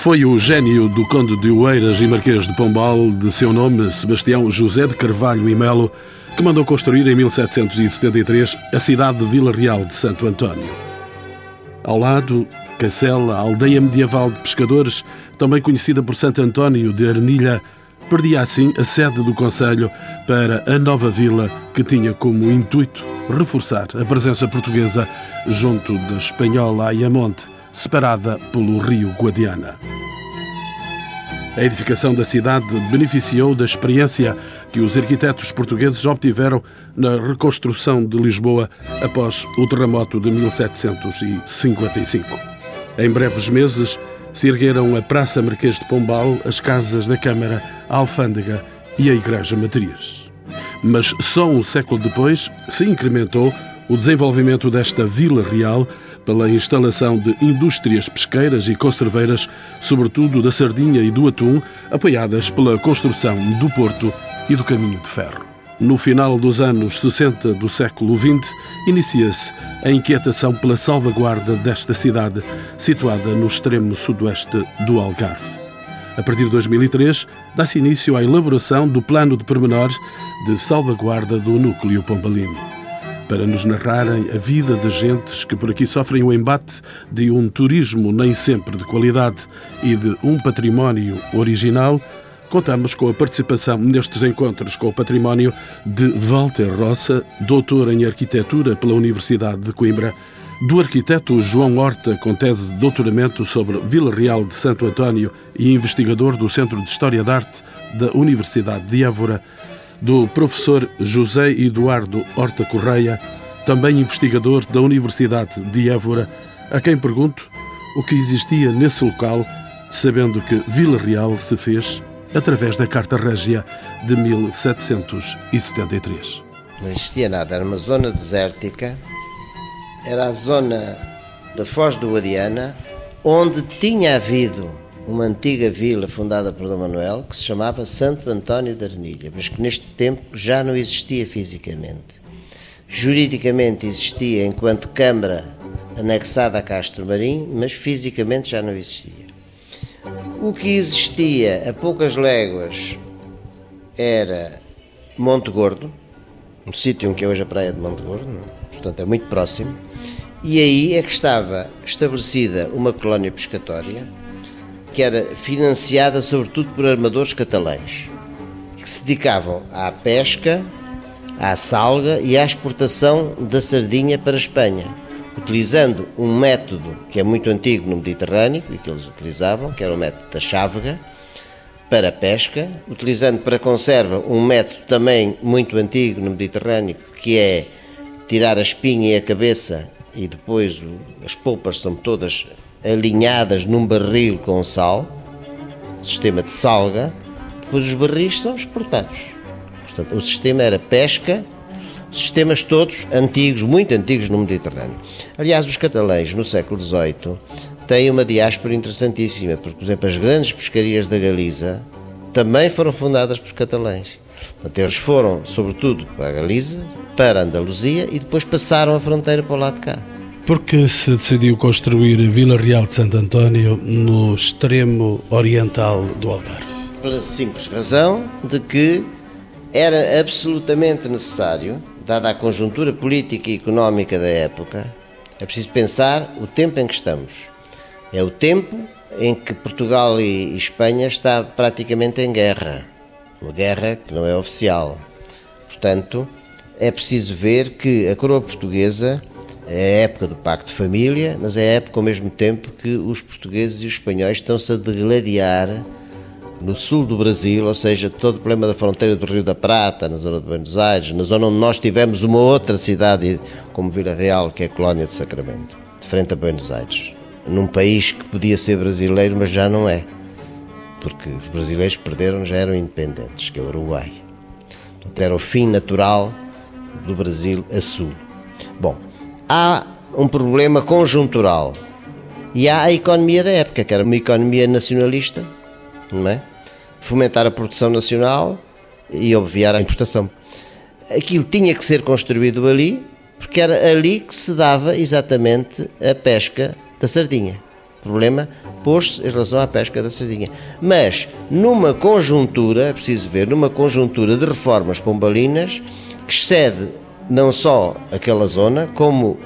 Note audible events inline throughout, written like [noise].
Foi o gênio do Conde de Oeiras e Marquês de Pombal, de seu nome Sebastião José de Carvalho e Melo, que mandou construir em 1773 a cidade de Vila Real de Santo António. Ao lado, Cacela, a aldeia medieval de pescadores, também conhecida por Santo António de Arnilha, perdia assim a sede do Conselho para a nova vila que tinha como intuito reforçar a presença portuguesa junto da espanhola Ayamonte, separada pelo rio Guadiana. A edificação da cidade beneficiou da experiência que os arquitetos portugueses obtiveram na reconstrução de Lisboa após o terremoto de 1755. Em breves meses, se ergueram a Praça Marquês de Pombal, as casas da Câmara, a Alfândega e a Igreja Matriz. Mas só um século depois se incrementou o desenvolvimento desta Vila Real pela instalação de indústrias pesqueiras e conserveiras, sobretudo da sardinha e do atum, apoiadas pela construção do porto e do caminho de ferro. No final dos anos 60 do século XX, inicia-se a inquietação pela salvaguarda desta cidade, situada no extremo sudoeste do Algarve. A partir de 2003, dá-se início à elaboração do plano de pormenores de salvaguarda do núcleo pombalino. Para nos narrarem a vida de gentes que por aqui sofrem o embate de um turismo nem sempre de qualidade e de um património original, contamos com a participação nestes encontros com o património de Walter Roça, doutor em arquitetura pela Universidade de Coimbra, do arquiteto João Horta, com tese de doutoramento sobre Vila Real de Santo António e investigador do Centro de História da Arte da Universidade de Évora, do professor José Eduardo Horta Correia, também investigador da Universidade de Évora, a quem pergunto o que existia nesse local, sabendo que Vila Real se fez através da Carta Régia de 1773. Não existia nada, era uma zona desértica, era a zona da Foz do Guadiana, onde tinha havido uma antiga vila fundada por Dom Manuel que se chamava Santo António da Arnilha, mas que neste tempo já não existia fisicamente. Juridicamente existia enquanto Câmara anexada a Castro Marim, mas fisicamente já não existia. O que existia a poucas léguas era Monte Gordo, um sítio que é hoje a praia de Monte Gordo, portanto é muito próximo, e aí é que estava estabelecida uma colónia pescatória que era financiada sobretudo por armadores catalães, que se dedicavam à pesca, à salga e à exportação da sardinha para a Espanha utilizando um método que é muito antigo no Mediterrâneo e que eles utilizavam, que era o método da chávega, para a pesca, utilizando para conserva um método também muito antigo no Mediterrâneo, que é tirar a espinha e a cabeça e depois as polpas são todas alinhadas num barril com sal, sistema de salga, depois os barris são exportados. Portanto, o sistema era pesca, sistemas todos antigos, muito antigos no Mediterrâneo. Aliás, os catalães no século XVIII têm uma diáspora interessantíssima, porque, por exemplo, as grandes pescarias da Galiza também foram fundadas por catalães. Portanto, eles foram, sobretudo, para a Galiza, para a Andaluzia e depois passaram a fronteira para o lado de cá. Por que se decidiu construir Vila Real de Santo António no extremo oriental do Algarve? Pela simples razão de que era absolutamente necessário dada a conjuntura política e económica da época, é preciso pensar o tempo em que estamos. É o tempo em que Portugal e Espanha está praticamente em guerra, uma guerra que não é oficial. Portanto, é preciso ver que a coroa portuguesa é a época do Pacto de Família, mas é a época ao mesmo tempo que os portugueses e os espanhóis estão-se a degladiar no sul do Brasil, ou seja, todo o problema da fronteira do Rio da Prata, na zona de Buenos Aires, na zona onde nós tivemos uma outra cidade como Vila Real, que é a colónia de Sacramento, de frente a Buenos Aires, num país que podia ser brasileiro, mas já não é, porque os brasileiros perderam, já eram independentes, que é o Uruguai. Portanto, era o fim natural do Brasil a sul. Bom, há um problema conjuntural e há a economia da época, que era uma economia nacionalista, não é? fomentar a produção nacional e obviar a importação. Aquilo tinha que ser construído ali, porque era ali que se dava exatamente a pesca da sardinha. problema pôs-se em relação à pesca da sardinha. Mas, numa conjuntura, é preciso ver, numa conjuntura de reformas pombalinas, que excede não só aquela zona, como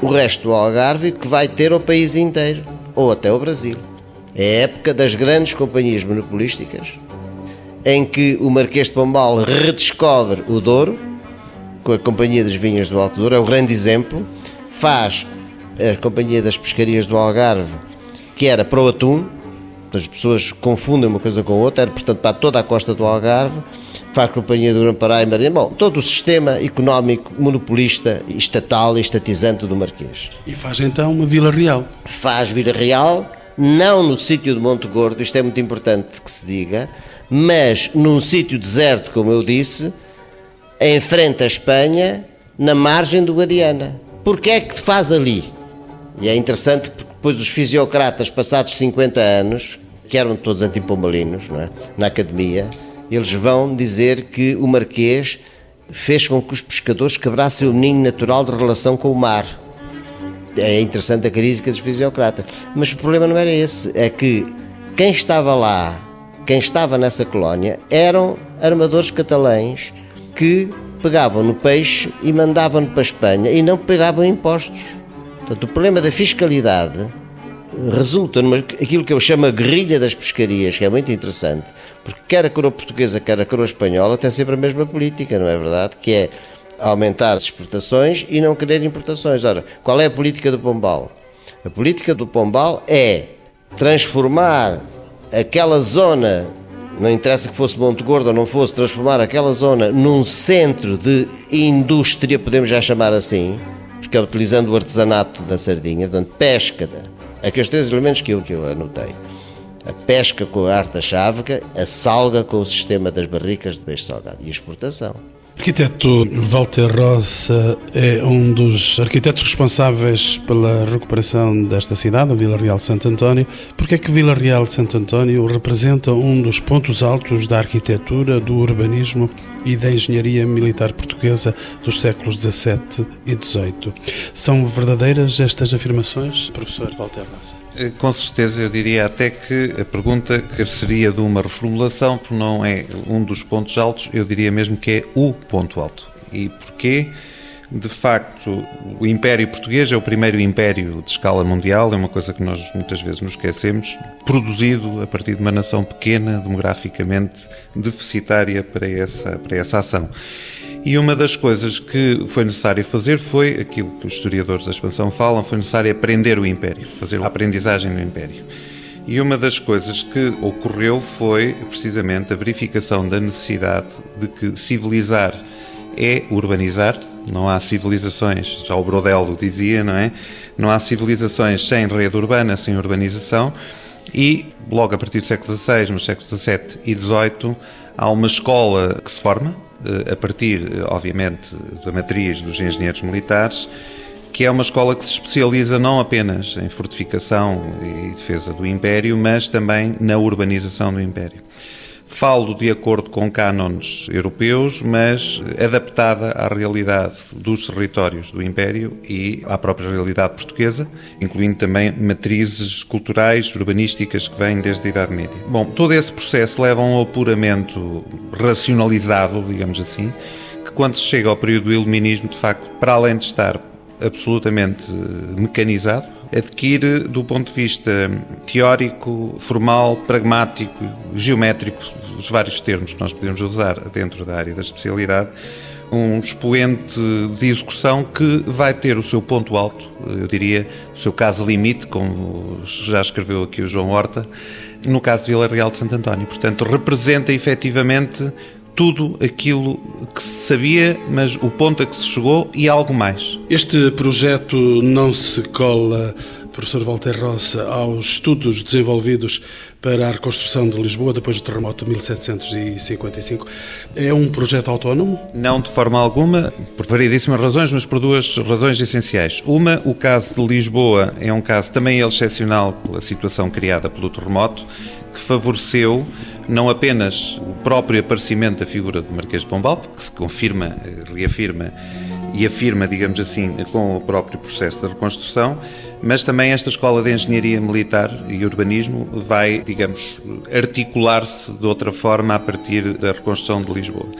o resto do Algarve, que vai ter o país inteiro, ou até o Brasil. É a época das grandes companhias monopolísticas, em que o Marquês de Pombal redescobre o Douro, com a Companhia das Vinhas do Alto Douro, é o grande exemplo, faz a Companhia das Pescarias do Algarve, que era para o atum, as pessoas confundem uma coisa com outra, era portanto para toda a costa do Algarve, faz companhia do Grão-Pará e Marinha, bom, todo o sistema económico monopolista, estatal e estatizante do Marquês. E faz então uma Vila Real. Faz Vila Real, não no sítio de Monte Gordo, isto é muito importante que se diga, mas num sítio deserto, como eu disse, em frente à Espanha, na margem do Guadiana. Porquê é que faz ali? E é interessante porque depois os fisiocratas, passados 50 anos, que eram todos antipombalinos, não é? na academia, eles vão dizer que o Marquês fez com que os pescadores quebrassem o ninho natural de relação com o mar. É interessante a crítica dos fisiocratas. Mas o problema não era esse, é que quem estava lá, quem estava nessa colónia, eram armadores catalães que pegavam no peixe e mandavam-no para a Espanha e não pagavam impostos. Portanto, o problema da fiscalidade resulta numa aquilo que eu chamo a guerrilha das pescarias, que é muito interessante, porque quer a coroa portuguesa, quer a coroa espanhola tem sempre a mesma política, não é verdade? Que é aumentar as exportações e não querer importações. Ora, qual é a política do Pombal? A política do Pombal é transformar aquela zona, não interessa que fosse Monte Gordo ou não fosse, transformar aquela zona num centro de indústria, podemos já chamar assim, porque é utilizando o artesanato da sardinha, portanto, pesca, aqueles três elementos que eu, que eu anotei. A pesca com a arte da chávega, a salga com o sistema das barricas de peixe salgado e a exportação. Arquiteto Walter Rosa é um dos arquitetos responsáveis pela recuperação desta cidade, a Vila Real Santo António. Porque é que Vila Real Santo António representa um dos pontos altos da arquitetura, do urbanismo e da engenharia militar portuguesa dos séculos XVII e XVIII? São verdadeiras estas afirmações, professor Walter Rosa? Eh, com certeza, eu diria até que a pergunta seria de uma reformulação, porque não é um dos pontos altos, eu diria mesmo que é o ponto alto. E porquê? De facto, o Império Português é o primeiro império de escala mundial, é uma coisa que nós muitas vezes nos esquecemos, produzido a partir de uma nação pequena, demograficamente deficitária para essa, para essa ação. E uma das coisas que foi necessário fazer foi aquilo que os historiadores da expansão falam, foi necessário aprender o Império, fazer a aprendizagem do Império. E uma das coisas que ocorreu foi precisamente a verificação da necessidade de que civilizar é urbanizar. Não há civilizações, já o Brodelo dizia, não é? Não há civilizações sem rede urbana, sem urbanização. E logo a partir do século XVI, nos séculos XVII e XVIII, há uma escola que se forma, eh, a partir, obviamente, da matriz dos engenheiros militares, que é uma escola que se especializa não apenas em fortificação e defesa do Império, mas também na urbanização do Império. Falo de acordo com cânones europeus, mas adaptada à realidade dos territórios do Império e à própria realidade portuguesa, incluindo também matrizes culturais, urbanísticas que vêm desde a Idade Média. Bom, todo esse processo leva a um apuramento racionalizado, digamos assim, que quando se chega ao período do Iluminismo, de facto, para além de estar absolutamente mecanizado, adquire, do ponto de vista teórico, formal, pragmático, geométrico, os vários termos que nós podemos usar dentro da área da especialidade, um expoente de execução que vai ter o seu ponto alto, eu diria, o seu caso limite, como já escreveu aqui o João Horta, no caso de Vila Real de Santo António. Portanto, representa efetivamente tudo aquilo que se sabia, mas o ponto a que se chegou e algo mais. Este projeto não se cola, professor Walter Roça, aos estudos desenvolvidos para a reconstrução de Lisboa depois do terremoto de 1755. É um projeto autónomo? Não de forma alguma, por variedíssimas razões, mas por duas razões essenciais. Uma, o caso de Lisboa é um caso também excepcional pela situação criada pelo terremoto, que favoreceu não apenas o próprio aparecimento da figura do Marquês de Pombal, que se confirma, eh, reafirma e afirma, digamos assim, com o próprio processo de reconstrução, mas também esta Escola de Engenharia Militar e Urbanismo vai, digamos, articular-se de outra forma a partir da reconstrução de Lisboa.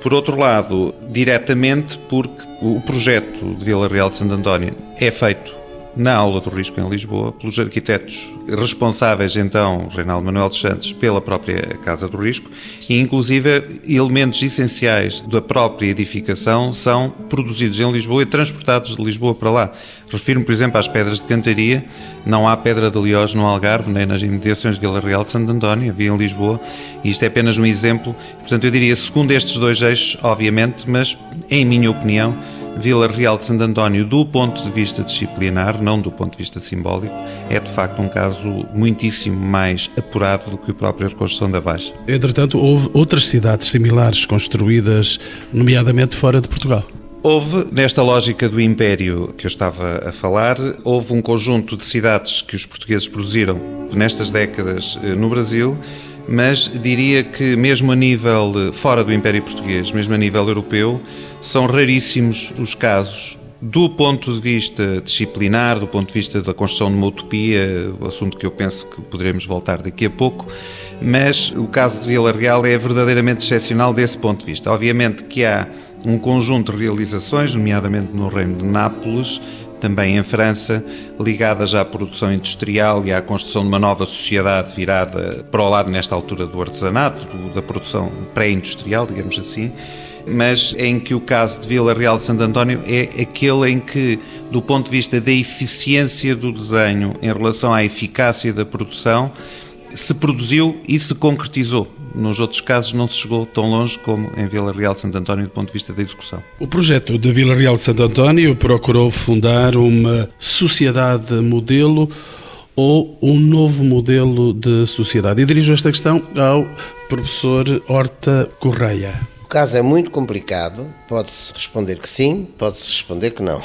Por outro lado, diretamente porque o projeto de Vila Real de Santo António é feito na aula do risco em Lisboa, pelos arquitetos responsáveis, então, Reinaldo Manuel dos Santos, pela própria Casa do Risco, e inclusive elementos essenciais da própria edificação são produzidos em Lisboa e transportados de Lisboa para lá. Refiro-me, por exemplo, às pedras de cantaria. Não há pedra de Liós no Algarve, nem nas imediações de Vila Real de Santo António, havia em Lisboa, e isto é apenas um exemplo. Portanto, eu diria, segundo estes dois eixos, obviamente, mas, em minha opinião, Vila Real de Santo António, do ponto de vista disciplinar, não do ponto de vista simbólico, é de facto um caso muitíssimo mais apurado do que a própria reconstrução da Baixa. Entretanto, houve outras cidades similares construídas, nomeadamente fora de Portugal. Houve, nesta lógica do império que eu estava a falar, houve um conjunto de cidades que os portugueses produziram nestas décadas eh, no Brasil, mas diria que mesmo a nível fora do Império Português, mesmo a nível europeu, são raríssimos os casos do ponto de vista disciplinar, do ponto de vista da construção de uma utopia, o assunto que eu penso que poderemos voltar daqui a pouco, mas o caso de Vila Real é verdadeiramente excepcional desse ponto de vista. Obviamente que há um conjunto de realizações, nomeadamente no Reino de Nápoles, também em França, ligadas à produção industrial e à construção de uma nova sociedade virada para o lado, nesta altura, do artesanato, da produção pré-industrial, digamos assim, mas em que o caso de Vila Real de Santo António é aquele em que, do ponto de vista da eficiência do desenho em relação à eficácia da produção, se produziu e se concretizou. Nos outros casos não se chegou tão longe como em Vila Real de Santo António do ponto de vista da execução. O projeto da Vila Real de Santo António procurou fundar uma sociedade modelo ou um novo modelo de sociedade? E dirijo esta questão ao professor Horta Correia. O caso é muito complicado, pode-se responder que sim, pode-se responder que não.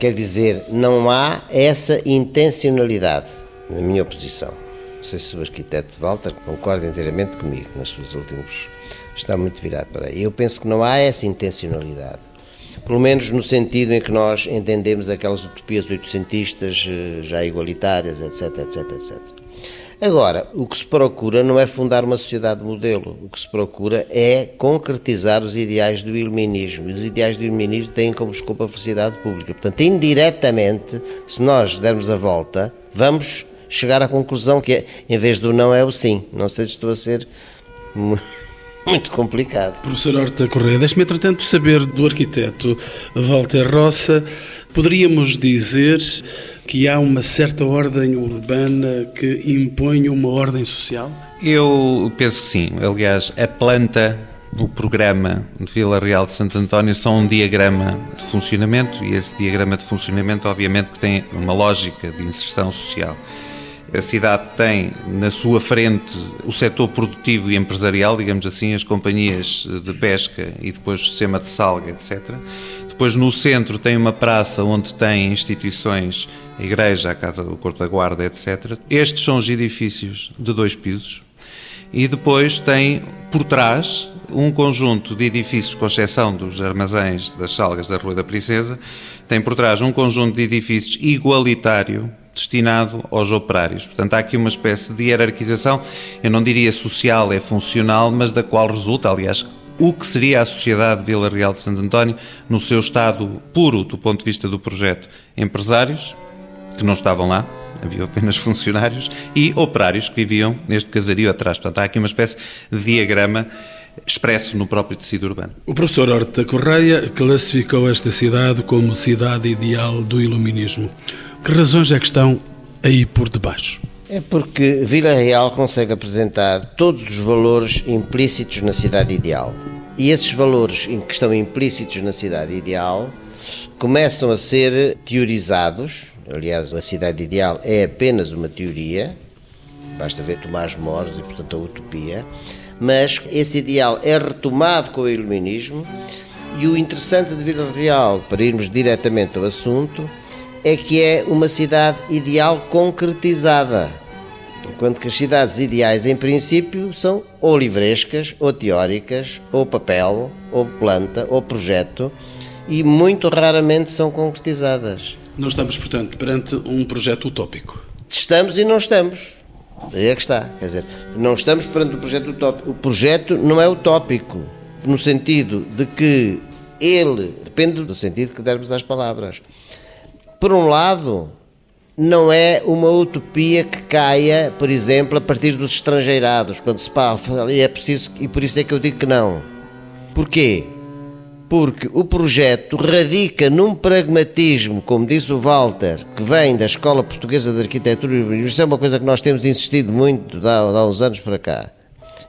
Quer dizer, não há essa intencionalidade, na minha oposição. Não sei se o arquiteto Walter concorda inteiramente comigo nas suas últimas. Está muito virado para aí. Eu penso que não há essa intencionalidade. Pelo menos no sentido em que nós entendemos aquelas utopias oitocentistas eh, já igualitárias, etc, etc, etc. Agora, o que se procura não é fundar uma sociedade modelo, o que se procura é concretizar os ideais do iluminismo. E os ideais do iluminismo têm como escopo a felicidade pública. Portanto, indiretamente, se nós dermos a volta, vamos chegar à conclusão que é, em vez do não é o sim. Não sei se estou a ser [laughs] muito complicado. Professor Horta Correia, deixe-me entretanto saber do arquiteto Walter Roça. Poderíamos dizer que há uma certa ordem urbana que impõe uma ordem social? Eu penso que sim. Aliás, a planta o programa de Vila Real de Santo António são um diagrama de funcionamento e esse diagrama de funcionamento obviamente que tem uma lógica de inserção social. A cidade tem na sua frente o setor produtivo e empresarial, digamos assim, as companhias de pesca e depois o sistema de salga, etc. Depois no centro tem uma praça onde tem instituições, a igreja, a casa do Corpo da Guarda, etc. Estes são os edifícios de dois pisos. E depois tem por trás um conjunto de edifícios, com exceção dos armazéns das salgas da Rua da Princesa, tem por trás um conjunto de edifícios igualitário destinado aos operários. Portanto, há aqui uma espécie de hierarquização, eu não diria social, é funcional, mas da qual resulta, aliás, o que seria a sociedade de Vila Real de Santo António no seu estado puro do ponto de vista do projeto. Empresários, que não estavam lá, havia apenas [laughs] funcionários, e operários que viviam neste casario atrás. Portanto, há aqui uma espécie de diagrama expresso no próprio tecido urbano. O professor Horta Correia classificou esta cidade como cidade ideal do iluminismo. Que razões é que estão aí por debaixo? É porque Vila Real consegue apresentar todos os valores implícitos na cidade ideal. E esses valores que estão implícitos na cidade ideal começam a ser teorizados. Aliás, a cidade ideal é apenas uma teoria, basta ver Tomás Mores e, portanto, a utopia. Mas esse ideal é retomado com o iluminismo. E o interessante de Vila Real, para irmos diretamente ao assunto, é que é uma cidade ideal concretizada. Enquanto que as cidades ideais, em princípio, são ou livrescas, ou teóricas, ou papel, ou planta, ou projeto, e muito raramente são concretizadas. Não estamos, portanto, perante um projeto utópico. Estamos e não estamos. Aí é que está. Quer dizer, não estamos perante um projeto utópico. O projeto não é utópico, no sentido de que ele, depende do sentido que dermos às palavras. Por um lado, não é uma utopia que caia, por exemplo, a partir dos estrangeirados, quando se fala, e é preciso, e por isso é que eu digo que não. Porquê? porque o projeto radica num pragmatismo, como disse o Walter, que vem da Escola Portuguesa de Arquitetura e Urbanismo. Isso é uma coisa que nós temos insistido muito há, uns anos para cá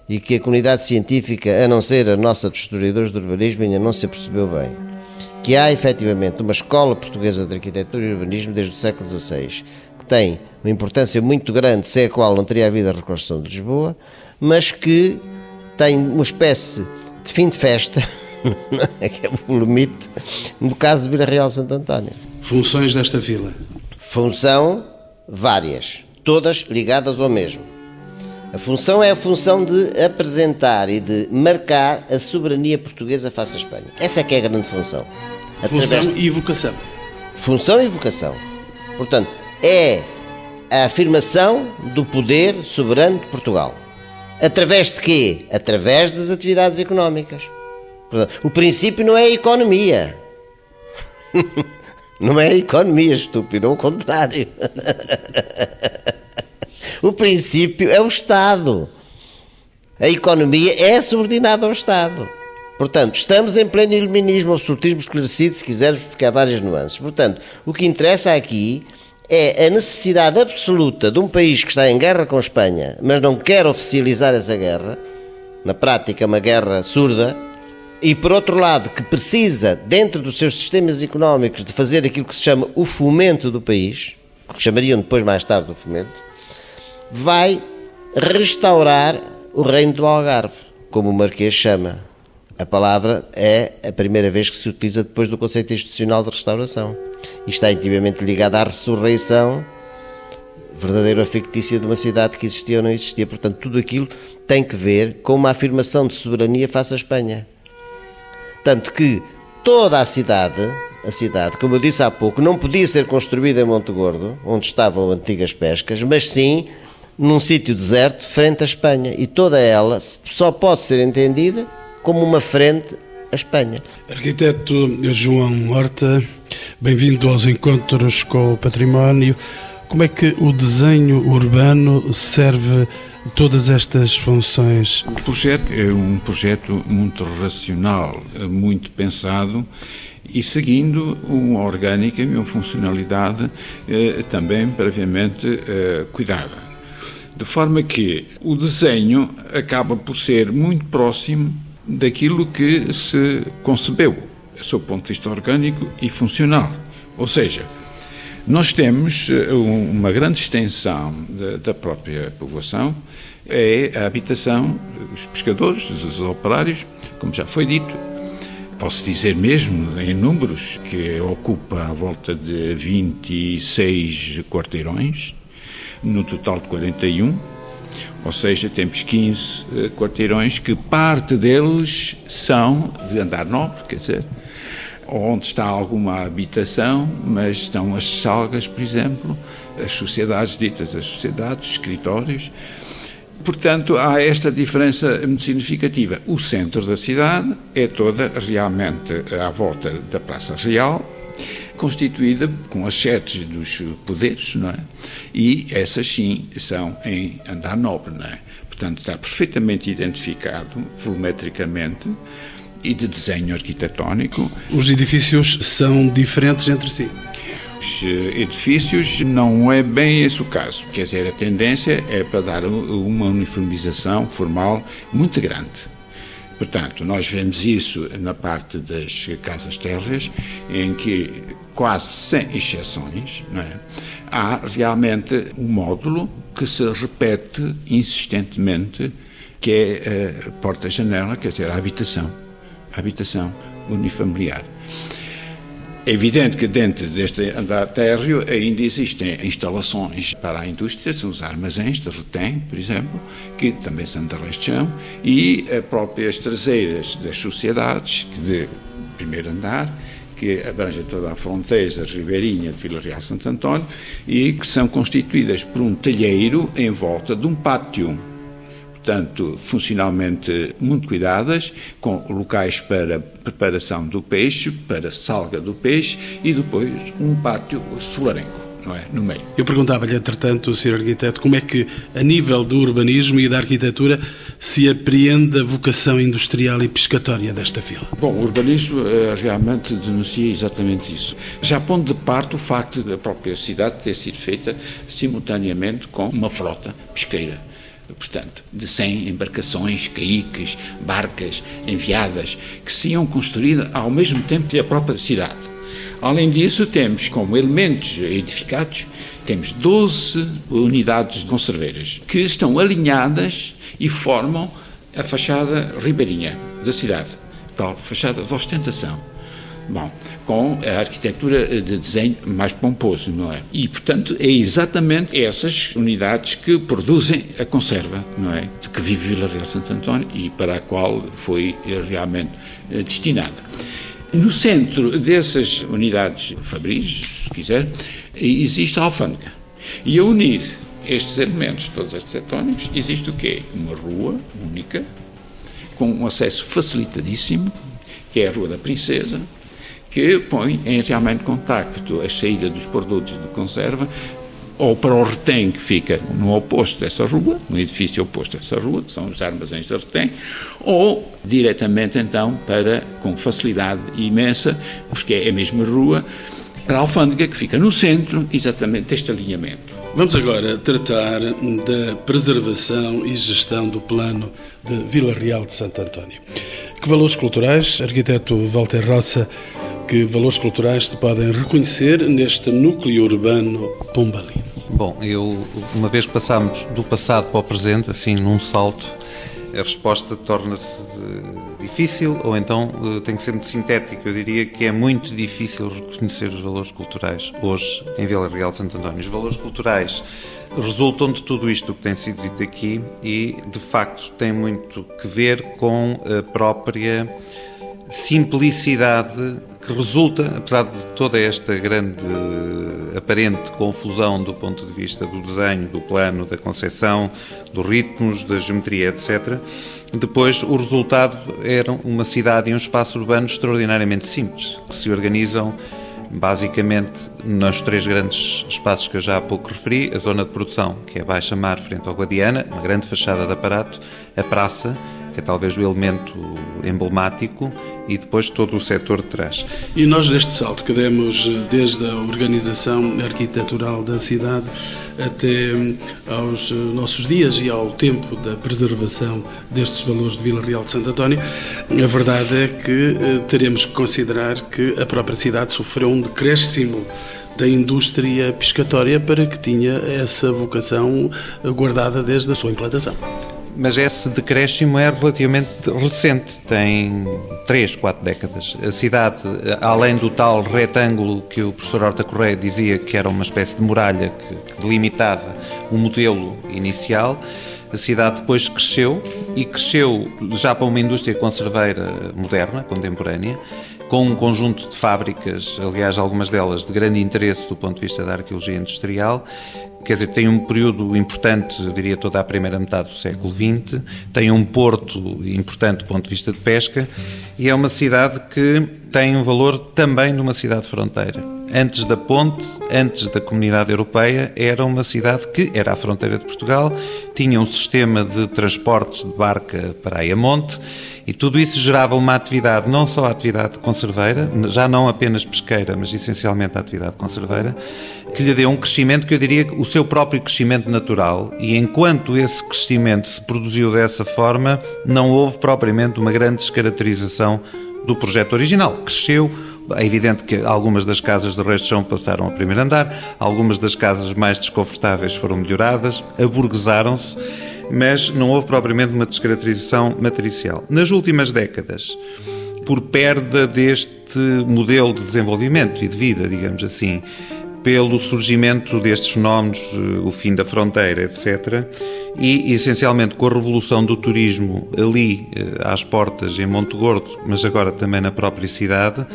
e que a comunidade científica, a não ser a nossa dos historiadores do urbanismo, ainda não se percebeu bem. Que há efetivamente uma escola portuguesa de arquitetura e urbanismo desde o século XVI, que tem uma importância muito grande, sem a qual não teria havido a reconstrução de Lisboa, mas que tem uma espécie de fim de festa [laughs] é que é o limite, no caso de Vila Real Santo António. Funções desta vila? Função várias, todas ligadas ao mesmo. A função é a função de apresentar e de marcar a soberania portuguesa face à Espanha. Essa é que é a grande função. Função e vocação. Função e vocação. Portanto, é a afirmação do poder soberano de Portugal. Através de quê? Através das atividades económicas. O princípio não é a economia. [laughs] Não é a economia, estúpido, ao contrário. [laughs] O princípio é o Estado. A economia é subordinada ao Estado. Portanto, estamos em pleno iluminismo, absolutismo esclarecido, se quisermos, porque há várias nuances. Portanto, o que interessa aqui é a necessidade absoluta de um país que está em guerra com a Espanha, mas não quer oficializar essa guerra, na prática, é uma guerra surda, e por outro lado, que precisa, dentro dos seus sistemas económicos, de fazer aquilo que se chama o fomento do país, que chamariam depois mais tarde o fomento, vai restaurar o reino do Algarve, como o Marquês chama. A palavra é a primeira vez que se utiliza depois do conceito institucional de restauração. E está intimamente ligada à ressurreição verdadeira ou fictícia de uma cidade que existia ou não existia. Portanto, tudo aquilo tem que ver com uma afirmação de soberania face à Espanha. Tanto que toda a cidade, a cidade, como eu disse há pouco, não podia ser construída em Monte Gordo, onde estavam antigas pescas, mas sim num sítio deserto, frente à Espanha. E toda ela só pode ser entendida como uma frente à Espanha. Arquiteto João Horta, bem-vindo aos encontros com o património. Como é que o desenho urbano serve todas estas funções? O projeto é um projeto muito racional, muito pensado e seguindo uma orgânica e uma funcionalidade eh, também previamente eh, cuidada. De forma que o desenho acaba por ser muito próximo daquilo que se concebeu, sob o ponto de vista orgânico e funcional. Ou seja, nós temos eh, uma grande extensão da própria povoação, é a habitação dos pescadores, dos operários, como já foi dito. Posso dizer mesmo, em números, que ocupa à volta de 26 quarteirões, no total de 41, ou seja, temos 15 eh, quarteirões que parte deles são de andar nobre, quer dizer, onde está alguma habitação, mas estão as salgas, por exemplo, as sociedades ditas, as sociedades, os escritórios. Portanto, há esta diferença muito significativa. O centro da cidade é toda realmente à volta da Praça Real, constituída com as sedes dos poderes, não é? E essas sim são em andar nobre, não é? Portanto, está perfeitamente identificado volumetricamente e de desenho arquitetónico. Os edifícios são diferentes entre si? Os eh, edifícios não é bem esse o caso. Quer dizer, a tendência é para dar uma uniformização formal muito grande. Portanto, nós vemos isso na parte das casas térreas, em que, quase sem exceções, é? há realmente um módulo que se repete insistentemente, que é a porta-janela, quer dizer, a habitação habitação unifamiliar. É evidente que dentro deste andar térreo ainda existem instalações para a indústria, são os armazéns de retém, por exemplo, que também são de resto e as próprias traseiras das sociedades, de primeiro andar, que abrangem toda a fronteira ribeirinha de Vila Real Santo António e que são constituídas por um telheiro em volta de um pátio portanto, funcionalmente muito cuidadas, com locais para preparação do peixe, para salga do peixe e depois um pátio solarengo. Não É? no meio. Eu perguntava-lhe, entretanto, Sr. Arquiteto, como é que, a nível do urbanismo e da arquitetura, se apreende a vocação industrial e pescatória desta vila? Bom, o urbanismo uh, realmente denuncia exatamente isso. Já pondo de parte o facto da própria cidade ter sido feita simultaneamente com uma frota pesqueira portanto, de 100 embarcações, caiques, barcas enviadas, que se iam construir ao mesmo tempo que a própria cidade. Além disso, temos como elementos edificados, temos 12 unidades conserveiras, que estão alinhadas e formam a fachada ribeirinha da cidade, tal fachada de ostentação. Bom, com a arquitetura de desenho mais pomposo, não é? E, portanto, é exatamente essas unidades que produzem a conserva, não é? De que vive Vila Real Santo António e para a qual foi realmente destinada. No centro dessas unidades fabris, se quiser, existe a alfândega. E a unir estes elementos, todos arquitetónicos, existe o quê? Uma rua única, com um acesso facilitadíssimo, que é a Rua da Princesa, que põe em realmente contacto a saída dos produtos de conserva ou para o retém que fica no oposto dessa rua, no edifício oposto dessa rua, que são os armazéns de retém, ou diretamente então para, com facilidade imensa, porque é a mesma rua, para a alfândega que fica no centro exatamente deste alinhamento. Vamos agora tratar da preservação e gestão do plano de Vila Real de Santo António. Que valores culturais, arquiteto Walter Roça, que valores culturais se podem reconhecer neste núcleo urbano pombalino? Bom, eu, uma vez que passamos do passado para o presente, assim, num salto, a resposta torna-se eh, difícil ou então eh, tem que ser muito sintética. Eu diria que é muito difícil reconhecer os valores culturais hoje em Vila Real de Santo António. Os valores culturais resultam de tudo isto que tem sido dito aqui e, de facto, tem muito que ver com a própria simplicidade que resulta, apesar de toda esta grande aparente confusão do ponto de vista do desenho, do plano, da concepção, dos ritmos, da geometria, etc., depois o resultado era uma cidade e um espaço urbano extraordinariamente simples, que se organizam basicamente nos três grandes espaços que eu já há pouco referi, a zona de produção, que é a Baixa Mar, frente ao Guadiana, uma grande fachada de aparato, a praça, que é talvez o elemento emblemático, e depois todo o setor trás. E nós, neste salto que demos eh, desde a organização arquitetural da cidade até hum, aos eh, nossos dias e ao tempo da preservação destes valores de Vila Real de Santo António, a verdade é que eh, teremos que considerar que a própria cidade sofreu um decréscimo da indústria pescatória para que tinha essa vocação guardada desde a sua implantação mas esse decréscimo é relativamente recente, tem 3, 4 décadas. A cidade, além do tal retângulo que o professor Horta Correia dizia que era uma espécie de muralha que, que delimitava o modelo inicial, a cidade depois cresceu e cresceu já para uma indústria conserveira moderna, contemporânea, com um conjunto de fábricas, aliás, algumas delas de grande interesse do ponto de vista da arqueologia industrial, quer dizer, tem um período importante, diria toda a primeira metade do século XX, tem um porto importante do ponto de vista de pesca e é uma cidade que tem um valor também de uma cidade fronteira. Antes da ponte, antes da comunidade europeia, era uma cidade que era à fronteira de Portugal, tinha um sistema de transportes de barca para Ayamonte e tudo isso gerava uma atividade, não só a atividade conserveira, já não apenas pesqueira, mas essencialmente a atividade conserveira, que lhe deu um crescimento que eu diria o seu próprio crescimento natural. E enquanto esse crescimento se produziu dessa forma, não houve propriamente uma grande descaracterização do projeto original. Cresceu, é evidente que algumas das casas de resto chão passaram a primeiro andar, algumas das casas mais desconfortáveis foram melhoradas, aburguesaram-se mas não houve propriamente uma descaracterização matricial. Nas últimas décadas, por perda deste modelo de desenvolvimento e de vida, digamos assim, pelo surgimento destes fenómenos, eh, o fim da fronteira, etc. E, essencialmente, com a revolução do turismo ali, eh, às portas, em Monte Gordo, mas agora também na própria cidade,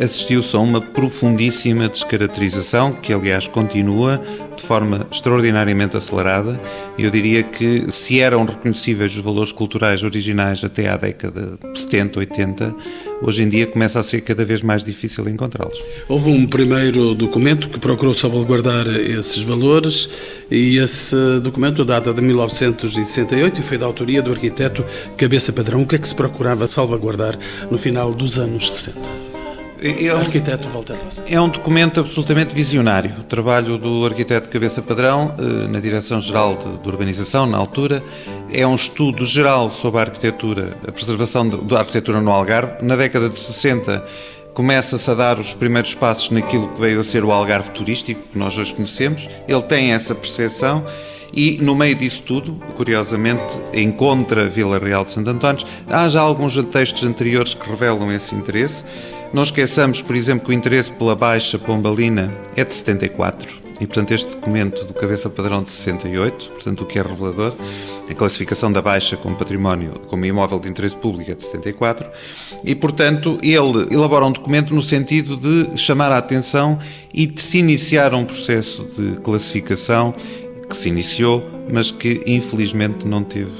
assistiu-se a uma profundíssima descaracterização, que aliás continua de forma extraordinariamente acelerada. Eu diria que se eram reconhecíveis os valores culturais originais até à década 70, 80, hoje em dia começa a ser cada vez mais difícil encontrá-los. Houve um primeiro documento que procurou salvaguardar esses valores e esse documento data de 1968 e foi da autoria do arquiteto Cabeça Padrão. O que é que se procurava salvaguardar no final dos anos 60? É um, arquiteto Walter Rosa. É um documento absolutamente visionário. O trabalho do arquiteto Cabeça Padrão, eh, na Direção-Geral de, de, Urbanização, na altura, é um estudo geral sobre a arquitetura, a preservação da arquitetura no Algarve. Na década de 60, começa-se a dar os primeiros passos naquilo que veio a ser o Algarve turístico, que nós hoje conhecemos. Ele tem essa percepção e no meio disso tudo, curiosamente, encontra Vila Real de Santo António. Há já alguns textos anteriores que revelam esse interesse. Não esqueçamos, por exemplo, que o interesse pela Baixa Pombalina é de 74 e, portanto, este documento do cabeça padrão de 68, portanto, o que é revelador, a classificação da Baixa como património, como imóvel de interesse público é de 74 e, portanto, ele elabora um documento no sentido de chamar a atenção e de se iniciar um processo de classificação que se iniciou, mas que infelizmente não teve,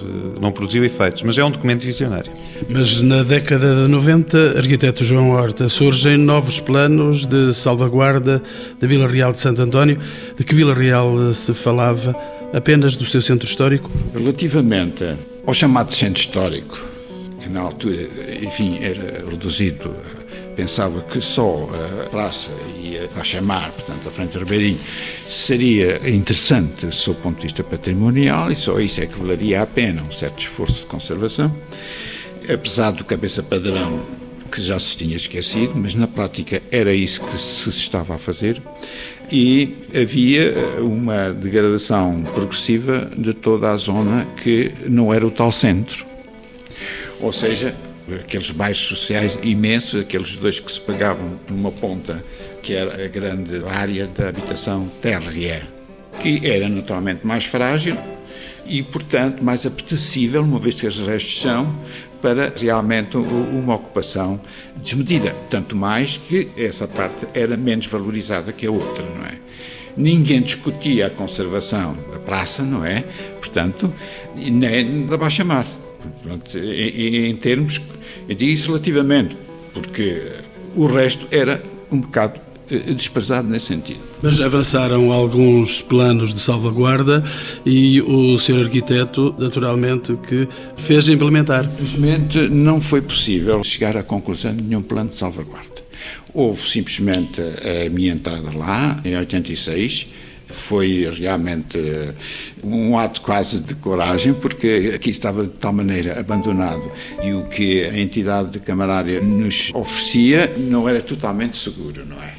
não produziu efeitos. Mas é um documento visionário. Mas na década de 90, arquiteto João Horta, surgem novos planos de salvaguarda da Vila Real de Santo António. De que Vila Real se falava? Apenas do seu centro histórico? Relativamente ao chamado centro histórico, que na altura, enfim, era reduzido pensava que só a praça e a chamar, portanto, a frente Ribeirinho, seria interessante sob o ponto de vista patrimonial e só isso é que valeria a pena um certo esforço de conservação. Apesar do cabeça padrão que já se tinha esquecido, mas na prática era isso que se estava a fazer e havia uma degradação progressiva de toda a zona que não era o tal centro. Ou seja, aqueles bairros sociais imensos, aqueles dois que se pagavam por uma ponta, que era a grande área da habitação térrea, que era naturalmente mais frágil e, portanto, mais apetecível, uma vez que os restos são, para realmente uma ocupação desmedida. Tanto mais que essa parte era menos valorizada que a outra, não é? Ninguém discutia a conservação da praça, não é? Portanto, nem da baixa-mar. Em, em termos, eu digo isso relativamente, porque o resto era um bocado eh, desprezado nesse sentido. Mas avançaram alguns planos de salvaguarda e o senhor arquiteto, naturalmente, que fez implementar. Infelizmente, não foi possível chegar à conclusão de nenhum plano de salvaguarda. Houve simplesmente a minha entrada lá, em 86, foi realmente eh, um ato quase de coragem, porque aqui estava de tal maneira abandonado e o que a entidade camarária nos oferecia não era totalmente seguro, não é?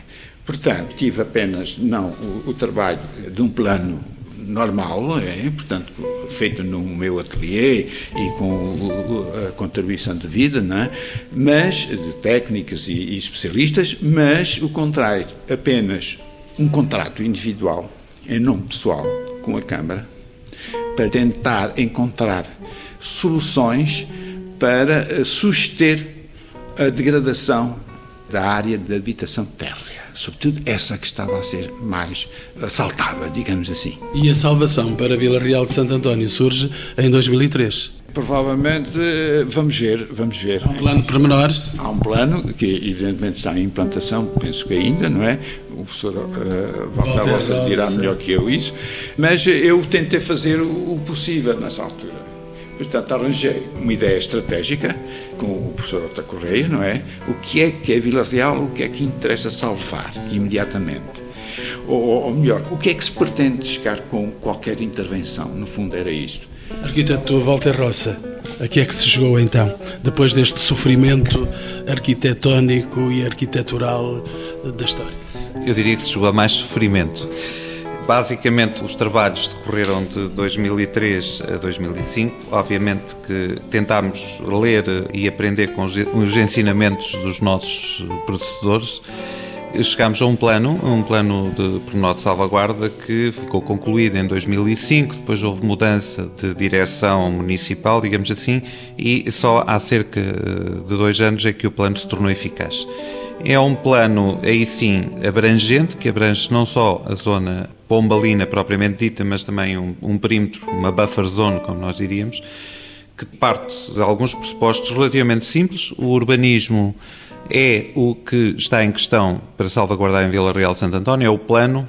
Portanto, tive apenas não o, o trabalho de um plano normal, é, portanto, feito no meu ateliê e com a contribuição de vida, é? mas de técnicas e, e especialistas, mas o contrário, apenas um contrato individual em nome pessoal com a Câmara para tentar encontrar soluções para eh, suster a degradação da área de habitação térrea, sobretudo essa que estava a ser mais assaltada, digamos assim. E a salvação para Vila Real de Santo António surge em 2003. Provavelmente, eh, vamos ver, vamos ver. Há um plano de pormenores? Há um plano que evidentemente está em implantação, penso que ainda, não é? O professor uh, Walter Rosa dirá melhor que eu isso, mas eu tentei fazer o possível nessa altura. Portanto, arranjei uma ideia estratégica com o professor Horta Correia, não é? O que é que é Vila Real, o que é que interessa salvar imediatamente. Ou, ou melhor, o que é que se pretende chegar com qualquer intervenção? No fundo, era isto. Arquiteto Walter Roça, a que é que se chegou então, depois deste sofrimento arquitetónico e arquitetural da história? Eu diria que se chegou a mais sofrimento. Basicamente, os trabalhos decorreram de 2003 a 2005. Obviamente que tentámos ler e aprender com os ensinamentos dos nossos professores chegámos a um plano, um plano de pormenor de salvaguarda que ficou concluído em 2005, depois houve mudança de direção municipal, digamos assim, e só há cerca de dois anos é que o plano se tornou eficaz. É um plano, aí sim, abrangente, que abrange não só a zona pombalina propriamente dita, mas também um, um perímetro, uma buffer zone, como nós diríamos, que parte de alguns pressupostos relativamente simples. O urbanismo é o que está em questão para salvaguardar em Vila Real de Santo António, é o plano.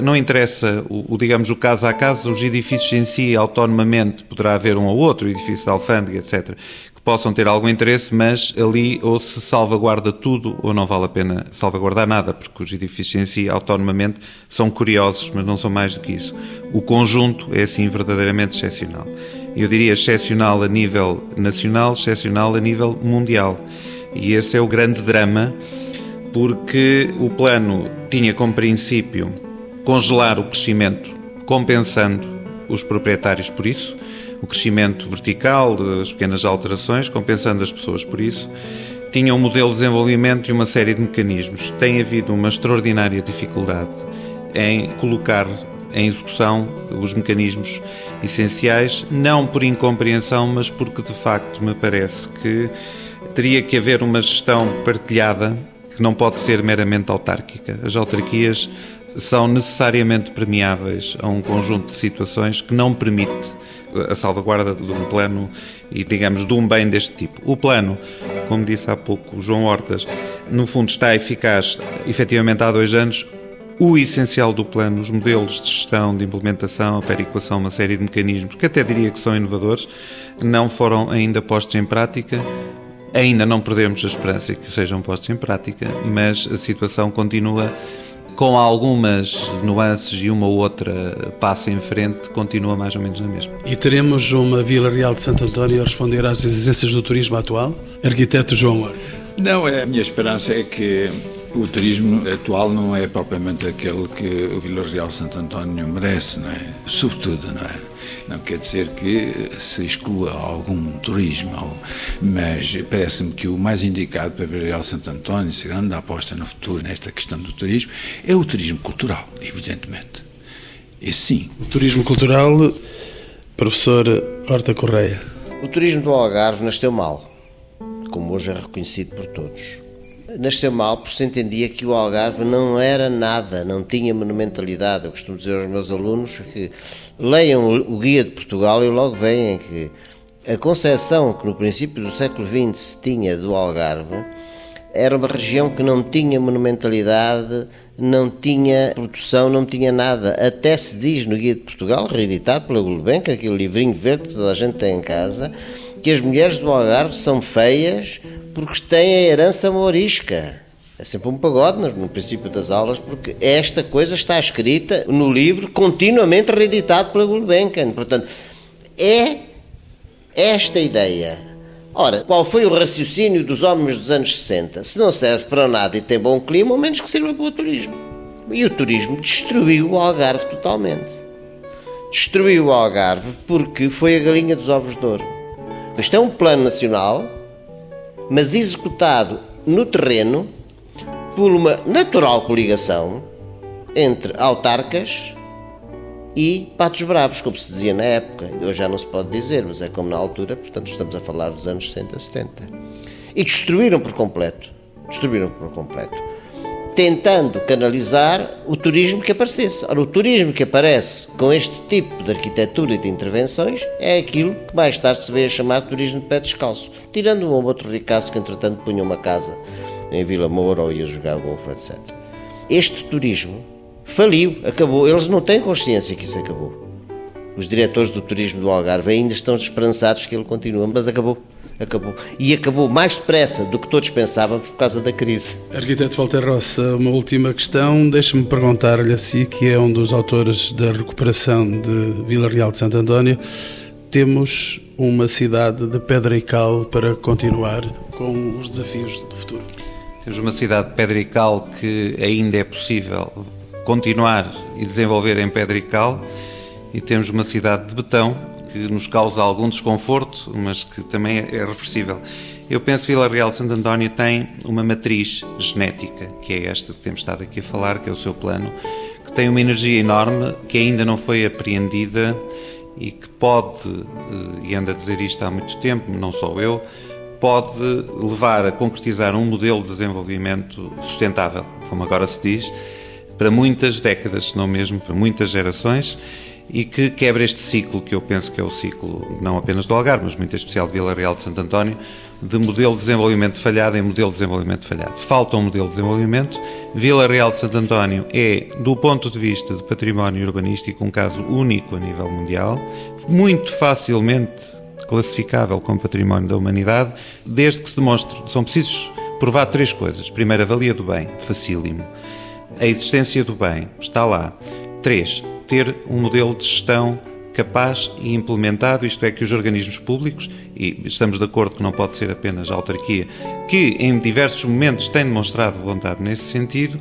Não interessa, o, o, digamos, o caso a caso, os edifícios em si, autonomamente, poderá haver um ou outro, edifício de alfândega, etc., que possam ter algum interesse, mas ali ou se salvaguarda tudo ou não vale a pena salvaguardar nada, porque os edifícios em si, autonomamente, são curiosos, mas não são mais do que isso. O conjunto é, assim, verdadeiramente excepcional. Eu diria excepcional a nível nacional, excepcional a nível mundial. E esse é o grande drama, porque o plano tinha como princípio congelar o crescimento, compensando os proprietários por isso, o crescimento vertical, as pequenas alterações, compensando as pessoas por isso. Tinha um modelo de desenvolvimento e uma série de mecanismos. Tem havido uma extraordinária dificuldade em colocar em execução os mecanismos essenciais, não por incompreensão, mas porque de facto me parece que teria que haver uma gestão partilhada que não pode ser meramente autárquica. As autarquias são necessariamente permeáveis a um conjunto de situações que não permite a salvaguarda de um plano e, digamos, de um bem deste tipo. O plano, como disse há pouco o João Hortas, no fundo está eficaz efetivamente há dois anos. O essencial do plano, os modelos de gestão, de implementação, a perequação, uma série de mecanismos que até diria que são inovadores, não foram ainda postos em prática Ainda não perdemos a esperança que sejam postos em prática, mas a situação continua com algumas nuances e uma ou outra passa em frente, continua mais ou menos na mesma. E teremos uma Vila Real de Santo António a responder às exigências do turismo atual? Arquiteto João Horta. Não, é, a minha esperança é que o turismo atual não é propriamente aquele que o Vila Real de Santo António merece, não é? Sobretudo, não é? Não quer dizer que se exclua algum turismo, mas parece-me que o mais indicado para Villarreal Santo António, se grande aposta no futuro nesta questão do turismo, é o turismo cultural, evidentemente. E sim. O turismo cultural, professor Horta Correia. O turismo do Algarve nasceu mal, como hoje é reconhecido por todos nasceu mal porque se entendia que o Algarve não era nada, não tinha monumentalidade. Eu costumo dizer aos meus alunos que leiam o Guia de Portugal e logo veem que a concepção que no princípio do século XX se tinha do Algarve era uma região que não tinha monumentalidade, não tinha produção, não tinha nada. Até se diz no Guia de Portugal, reeditado pela Gulbenkian, aquele livrinho verde que toda a gente tem em casa, que as mulheres do Algarve são feias porque têm a herança morisca. É sempre um pagode no princípio das aulas, porque esta coisa está escrita no livro, continuamente reeditado pela Gulbenkian. Portanto, é esta ideia. Ora, qual foi o raciocínio dos homens dos anos 60? Se não serve para nada e tem bom clima, ao menos que sirva para o turismo. E o turismo destruiu o Algarve totalmente. Destruiu o Algarve porque foi a galinha dos ovos de ouro. Isto é um plano nacional mas executado no terreno por uma natural coligação entre autarcas e patos bravos, como se dizia na época. Hoje já não se pode dizer, mas é como na altura, portanto estamos a falar dos anos 60, 70. E destruíram por completo. Destruíram por completo tentando canalizar o turismo que aparecesse. Ora, o turismo que aparece com este tipo de arquitetura e de intervenções é aquilo que mais tarde se vê a chamar de turismo de pé descalço, tirando um ou outro ricaço que entretanto punha uma casa em Vila Moura ou ia jogar golfe, etc. Este turismo faliu, acabou. Eles não têm consciência que isso acabou. Os diretores do turismo do Algarve ainda estão esperançados que ele continue, mas acabou acabou. E acabou mais depressa do que todos pensávamos por causa da crise. Arquiteto Walter Roça, uma última questão. Deixe-me perguntar-lhe a si, que é um dos autores da recuperação de Vila Real de Santo António. Temos uma cidade de pedra e cal para continuar com os desafios do futuro. Temos uma cidade de pedra e cal que ainda é possível continuar e desenvolver em pedra e cal e temos uma cidade de betão que nos causa algum desconforto, mas que também é reversível. Eu penso que Vila Real de Santo António tem uma matriz genética, que é esta que temos estado aqui a falar, que é o seu plano, que tem uma energia enorme, que ainda não foi apreendida e que pode, eh, e ando a dizer isto há muito tempo, não só eu, pode levar a concretizar um modelo de desenvolvimento sustentável, como agora se diz, para muitas décadas, se não mesmo para muitas gerações, e que quebra este ciclo, que eu penso que é o ciclo não apenas do Algarve, mas muito especial de Vila Real de Santo António, de modelo de desenvolvimento falhado em modelo de desenvolvimento falhado. Falta um modelo de desenvolvimento. Vila Real de Santo António é, do ponto de vista de património urbanístico, um caso único a nível mundial, muito facilmente classificável como património da humanidade, desde que se demonstre, são precisos provar três coisas. Primeiro, a valia do bem, facílimo. A existência do bem, está lá. Três, ter um modelo de gestão capaz e implementado, isto é, que os organismos públicos, e estamos de acordo que não pode ser apenas a autarquia, que em diversos momentos tem demonstrado vontade nesse sentido,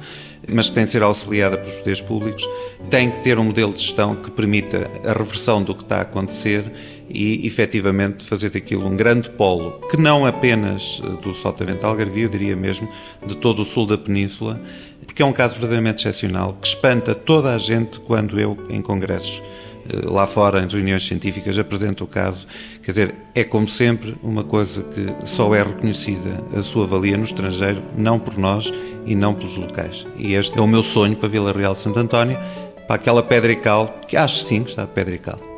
mas que tem de ser auxiliada pelos poderes públicos, tem que ter um modelo de gestão que permita a reversão do que está a acontecer e efetivamente fazer daquilo um grande polo, que não apenas do Sotavento Algarvio, eu diria mesmo de todo o sul da península, porque é um caso verdadeiramente excepcional, que espanta toda a gente quando eu, em congressos eh, lá fora, em reuniões científicas, apresento o caso. Quer dizer, é como sempre uma coisa que só é reconhecida a sua valia no estrangeiro, não por nós e não pelos locais. E este é o meu sonho para Vila Real de Santo António, para aquela pedra e cal, que acho sim que está de pedra e cal.